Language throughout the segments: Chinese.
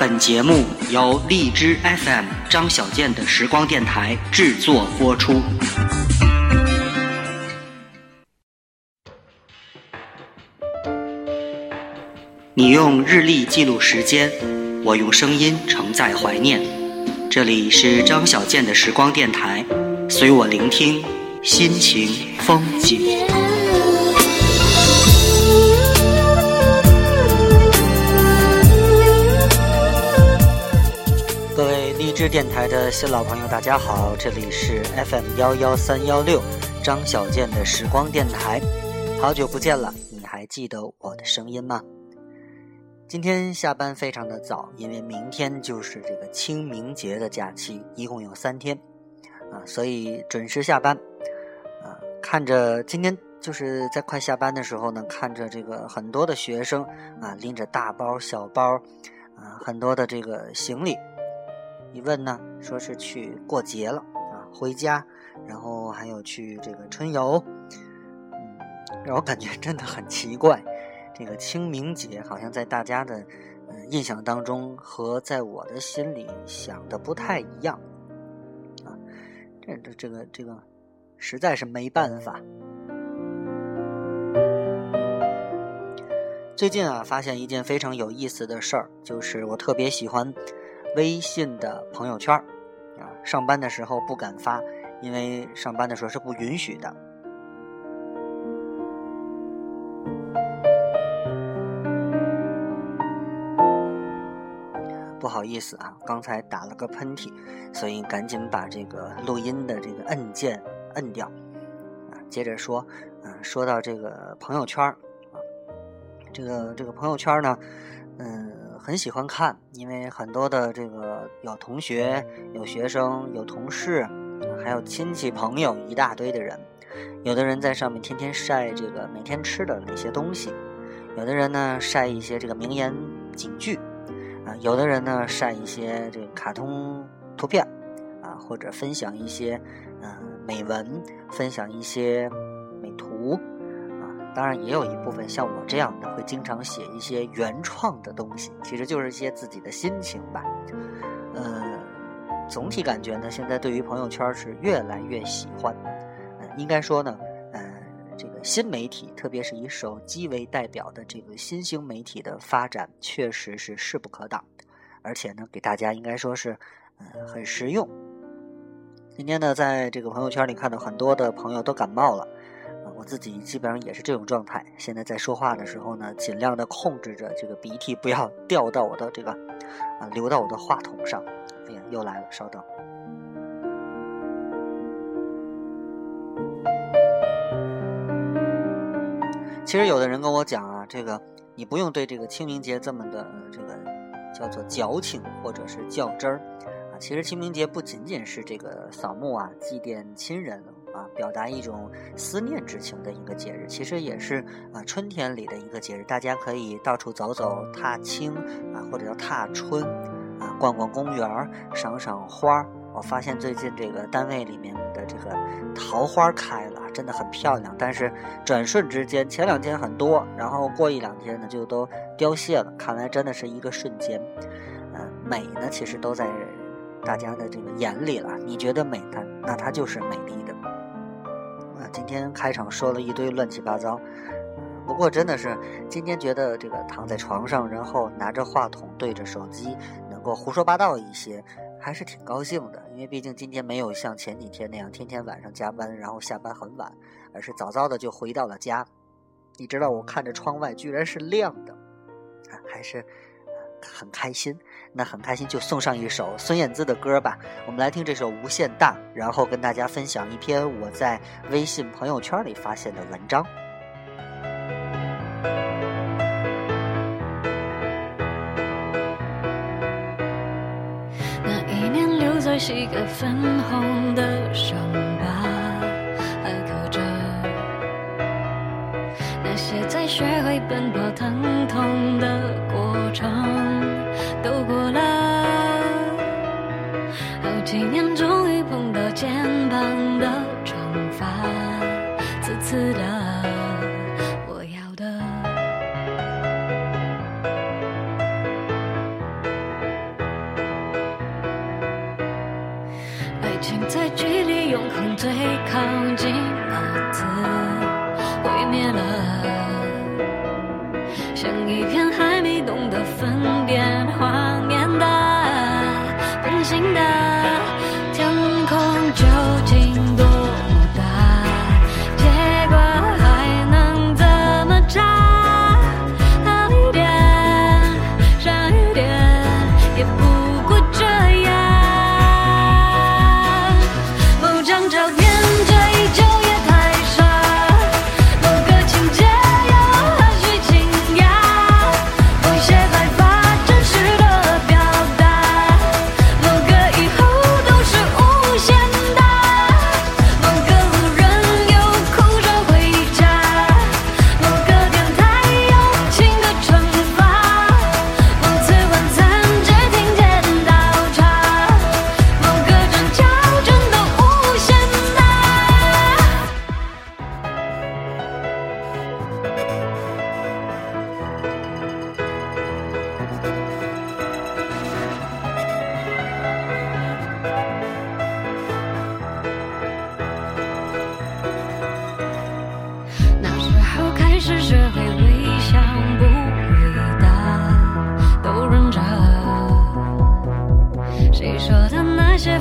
本节目由荔枝 FM 张小健的时光电台制作播出。你用日历记录时间，我用声音承载怀念。这里是张小健的时光电台，随我聆听心情风景。位荔枝电台的新老朋友，大家好，这里是 FM 幺幺三幺六张小健的时光电台，好久不见了，你还记得我的声音吗？今天下班非常的早，因为明天就是这个清明节的假期，一共有三天，啊，所以准时下班，啊，看着今天就是在快下班的时候呢，看着这个很多的学生啊，拎着大包小包，啊，很多的这个行李，一问呢，说是去过节了啊，回家，然后还有去这个春游，嗯，让我感觉 真的很奇怪。这个清明节好像在大家的嗯印象当中和在我的心里想的不太一样啊，这这这个这个实在是没办法。最近啊，发现一件非常有意思的事儿，就是我特别喜欢微信的朋友圈啊，上班的时候不敢发，因为上班的时候是不允许的。不好意思啊，刚才打了个喷嚏，所以赶紧把这个录音的这个按键摁掉啊。接着说，嗯，说到这个朋友圈啊，这个这个朋友圈呢，嗯，很喜欢看，因为很多的这个有同学、有学生、有同事，还有亲戚朋友一大堆的人，有的人在上面天天晒这个每天吃的哪些东西，有的人呢晒一些这个名言警句。啊，有的人呢晒一些这个卡通图片，啊，或者分享一些嗯美文，分享一些美图，当然也有一部分像我这样的会经常写一些原创的东西，其实就是一些自己的心情吧。呃，总体感觉呢，现在对于朋友圈是越来越喜欢，嗯，应该说呢。呃这个新媒体，特别是以手机为代表的这个新兴媒体的发展，确实是势不可挡，而且呢，给大家应该说是，嗯，很实用。今天呢，在这个朋友圈里看到很多的朋友都感冒了，我自己基本上也是这种状态。现在在说话的时候呢，尽量的控制着这个鼻涕不要 掉到我的这个，啊，流到我的话筒上。哎呀，又来了，稍等。其实有的人跟我讲啊，这个你不用对这个清明节这么的这个叫做矫情或者是较真儿啊。其实清明节不仅仅是这个扫墓啊、祭奠亲人啊、表达一种思念之情的一个节日，其实也是啊春天里的一个节日。大家可以到处走走、踏青啊，或者叫踏春啊，逛逛公园、赏赏花。我发现最近这个单位里面的这个桃花开了。真的很漂亮，但是转瞬之间，前两天很多，然后过一两天呢就都凋谢了。看来真的是一个瞬间。嗯，美呢其实都在大家的这个眼里了。你觉得美，它那它就是美丽的。啊，今天开场说了一堆乱七八糟，不过真的是今天觉得这个躺在床上，然后拿着话筒对着手机，能够胡说八道一些。还是挺高兴的，因为毕竟今天没有像前几天那样天天晚上加班，然后下班很晚，而是早早的就回到了家。你知道，我看着窗外居然是亮的，啊，还是很开心。那很开心，就送上一首孙燕姿的歌吧。我们来听这首《无限大》，然后跟大家分享一篇我在微信朋友圈里发现的文章。那一年留在膝盖粉红的伤疤还刻着，那些在学会奔跑疼痛的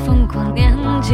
疯狂年纪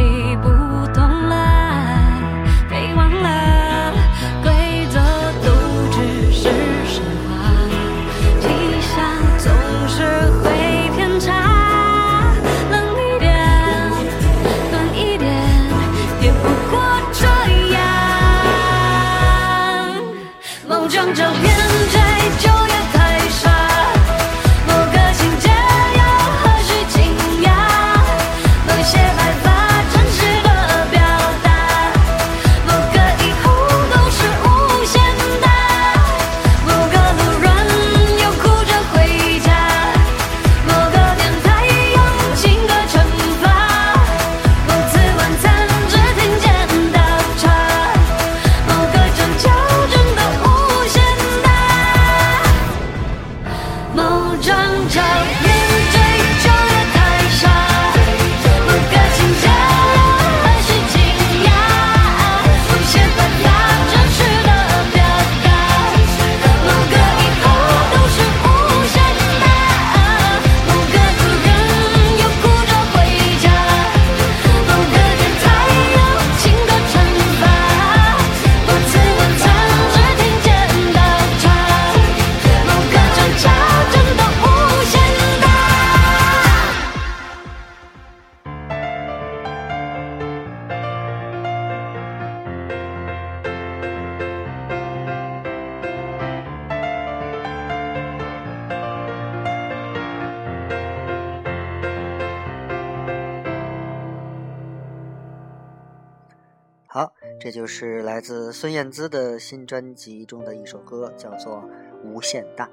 好，这就是来自孙燕姿的新专辑中的一首歌，叫做《无限大》。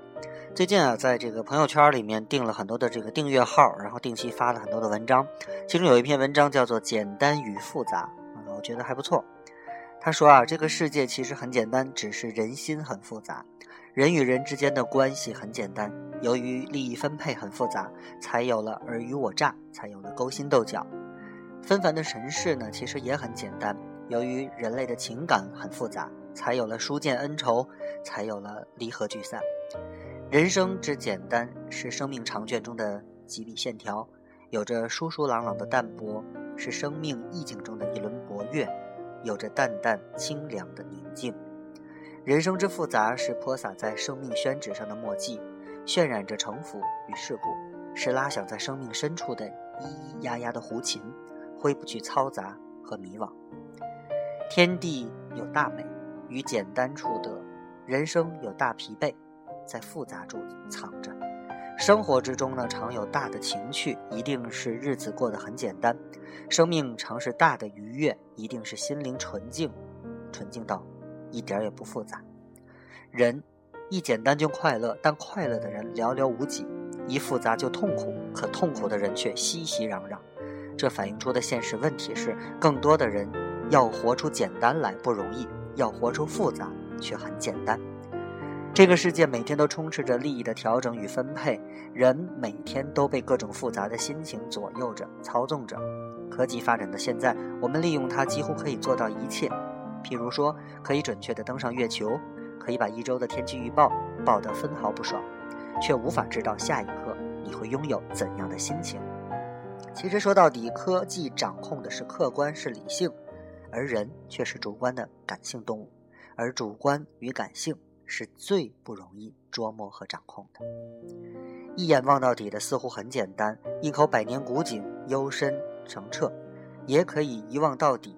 最近啊，在这个朋友圈里面订了很多的这个订阅号，然后定期发了很多的文章，其中有一篇文章叫做《简单与复杂》，啊，我觉得还不错。他说啊，这个世界其实很简单，只是人心很复杂。人与人之间的关系很简单，由于利益分配很复杂，才有了尔虞我诈，才有了勾心斗角。纷繁的尘世呢，其实也很简单，由于人类的情感很复杂，才有了书剑恩仇，才有了离合聚散。人生之简单，是生命长卷中的几笔线条，有着疏疏朗朗的淡泊，是生命意境中的一轮博月，有着淡淡清凉的宁静。人生之复杂，是泼洒在生命宣纸上的墨迹，渲染着城府与世故，是拉响在生命深处的咿咿呀呀的胡琴，挥不去嘈杂和迷惘。天地有大美，于简单处得；人生有大疲惫，在复杂处藏着。生活之中呢，常有大的情趣，一定是日子过得很简单；生命常是大的愉悦，一定是心灵纯净，纯净到一点儿也不复杂。人一简单就快乐，但快乐的人寥寥无几；一复杂就痛苦，可痛苦的人却熙熙攘攘。这反映出的现实问题是，更多的人要活出简单来不容易，要活出复杂却很简单。这个世界每天都充斥着利益的调整与分配，人每天都被各种复杂的心情左右着、操纵着。科技发展的现在，我们利用它几乎可以做到一切，譬如说，可以准确地登上月球，可以把一周的天气预报报得分毫不爽，却无法知道下一刻你会拥有怎样的心情。其实说到底，科技掌控的是客观，是理性，而人却是主观的感性动物，而主观与感性是最不容易捉摸和掌控的。一眼望到底的似乎很简单，一口百年古井幽深澄澈，也可以一望到底，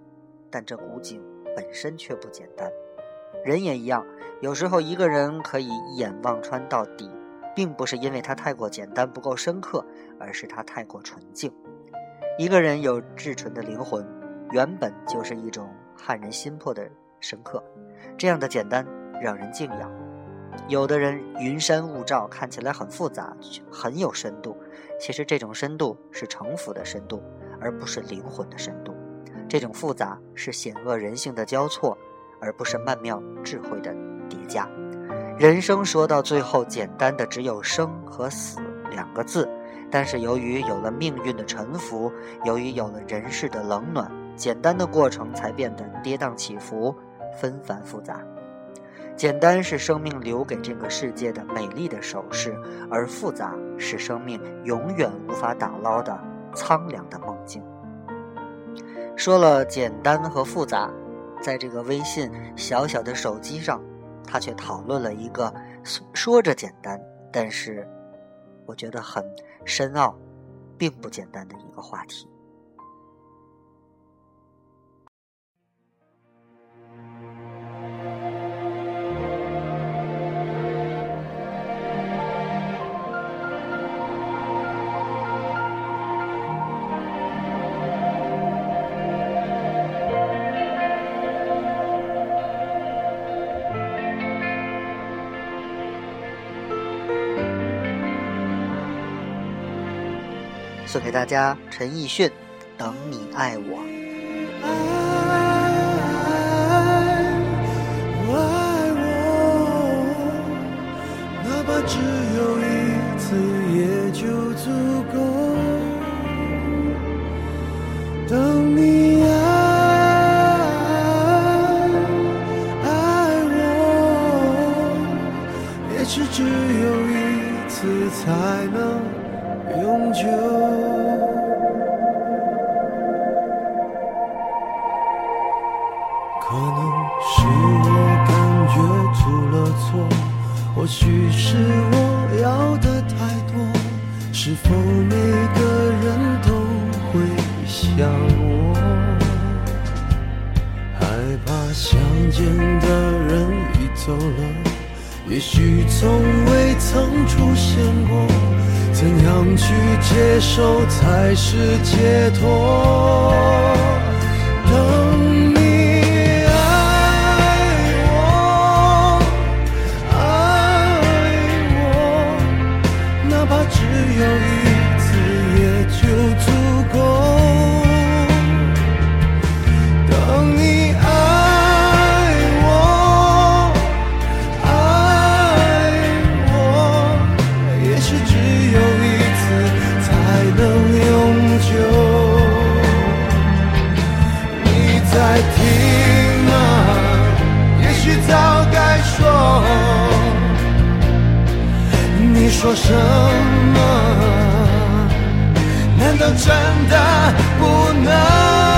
但这古井本身却不简单。人也一样，有时候一个人可以一眼望穿到底，并不是因为它太过简单不够深刻，而是它太过纯净。一个人有至纯的灵魂，原本就是一种撼人心魄的深刻。这样的简单让人敬仰。有的人云山雾罩，看起来很复杂，很有深度。其实这种深度是城府的深度，而不是灵魂的深度。这种复杂是险恶人性的交错，而不是曼妙智慧的叠加。人生说到最后，简单的只有生和死两个字。但是由于有了命运的沉浮，由于有了人世的冷暖，简单的过程才变得跌宕起伏、纷繁复杂。简单是生命留给这个世界的美丽的首饰，而复杂是生命永远无法打捞的苍凉的梦境。说了简单和复杂，在这个微信小小的手机上，他却讨论了一个说着简单，但是我觉得很。深奥，并不简单的一个话题。送给大家陈奕迅《等你爱我》。可能是我感觉出了错，或许是我要的太多。是否每个人都会想我？害怕相见的人已走了，也许从未曾出现过。怎样去接受才是解脱？说什么？难道真的不能？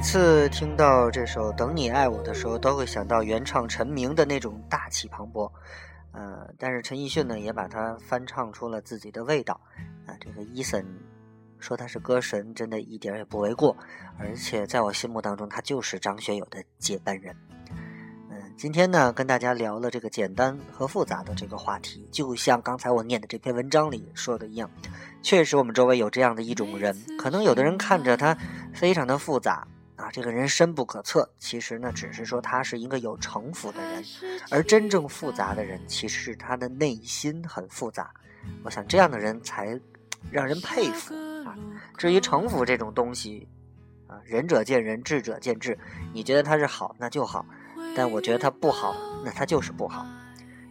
每次听到这首《等你爱我》的时候，都会想到原唱陈明的那种大气磅礴。呃，但是陈奕迅呢，也把它翻唱出了自己的味道。啊、这个伊森说他是歌神，真的一点儿也不为过。而且在我心目当中，他就是张学友的接班人。嗯，今天呢，跟大家聊了这个简单和复杂的这个话题，就像刚才我念的这篇文章里说的一样，确实我们周围有这样的一种人，可能有的人看着他非常的复杂啊，这个人深不可测，其实呢，只是说他是一个有城府的人，而真正复杂的人，其实是他的内心很复杂。我想这样的人才让人佩服啊。至于城府这种东西啊，仁者见仁，智者见智，你觉得他是好，那就好。但我觉得他不好，那他就是不好。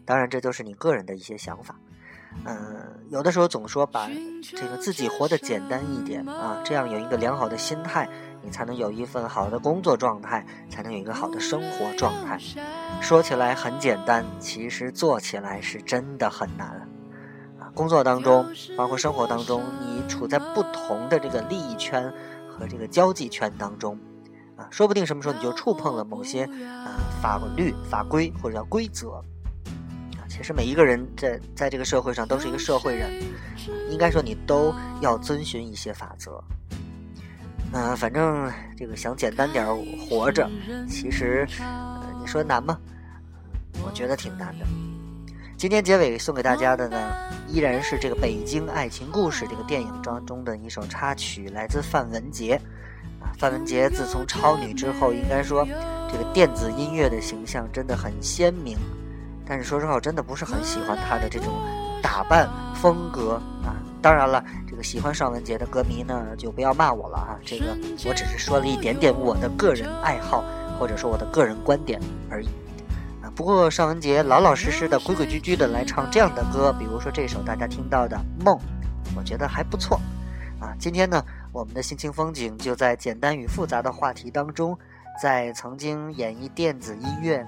当然，这都是你个人的一些想法。嗯、有的时候总说把这个自己活得简单一点啊，这样有一个良好的心态，你才能有一份好的工作状态，才能有一个好的生活状态。说起来很简单，其实做起来是真的很难啊。工作当中，包括生活当中，你处在不同的这个利益圈和这个交际圈当中。啊，说不定什么时候你就触碰了某些啊法律法规或者叫规则啊。其实每一个人在在这个社会上都是一个社会人，应该说你都要遵循一些法则。嗯、反正这个想简单点活着，其实、你说难吗？我觉得挺难的。今天结尾送给大家的呢，依然是这个《北京爱情故事》这个电影当中的一首插曲，来自范文杰。啊，范文杰自从超女之后，应该说这个电子音乐的形象真的很鲜明。但是说实话，我真的不是很喜欢她的这种打扮风格啊。当然了，这个喜欢尚雯婕的歌迷呢，就不要骂我了啊。这个我只是说了一点点我的个人爱好，或者说我的个人观点而已。啊，不过尚雯婕老老实实的、规规矩矩的来唱这样的歌，比如说这首大家听到的《梦》，我觉得还不错。啊，今天呢，我们的心情风景就在简单与复杂的话题当中，在曾经演绎电子音乐，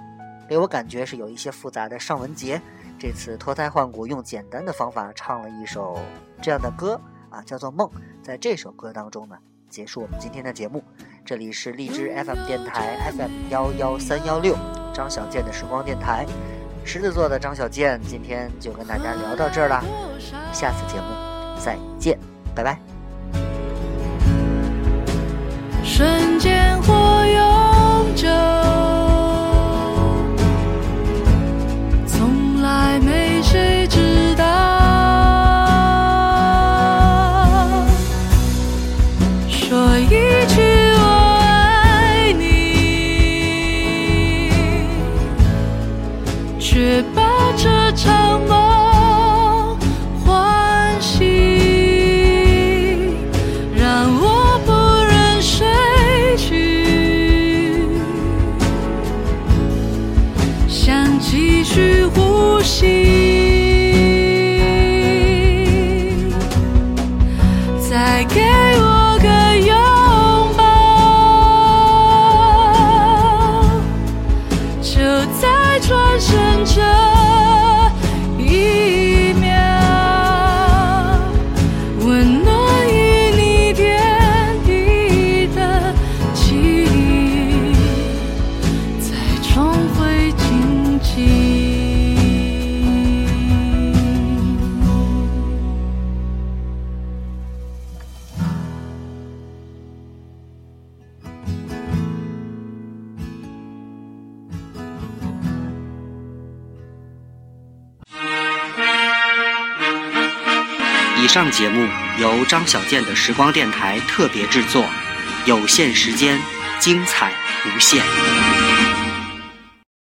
给我感觉是有一些复杂的尚雯婕，这次脱胎换骨，用简单的方法唱了一首这样的歌啊，叫做《梦》。在这首歌当中呢，结束我们今天的节目。这里是荔枝 FM 电台 FM 幺幺三幺六，张小健的时光电台，狮子座的张小健，今天就跟大家聊到这儿啦，下次节目再见，拜拜。节目由张小健的时光电台特别制作，有限时间，精彩无限。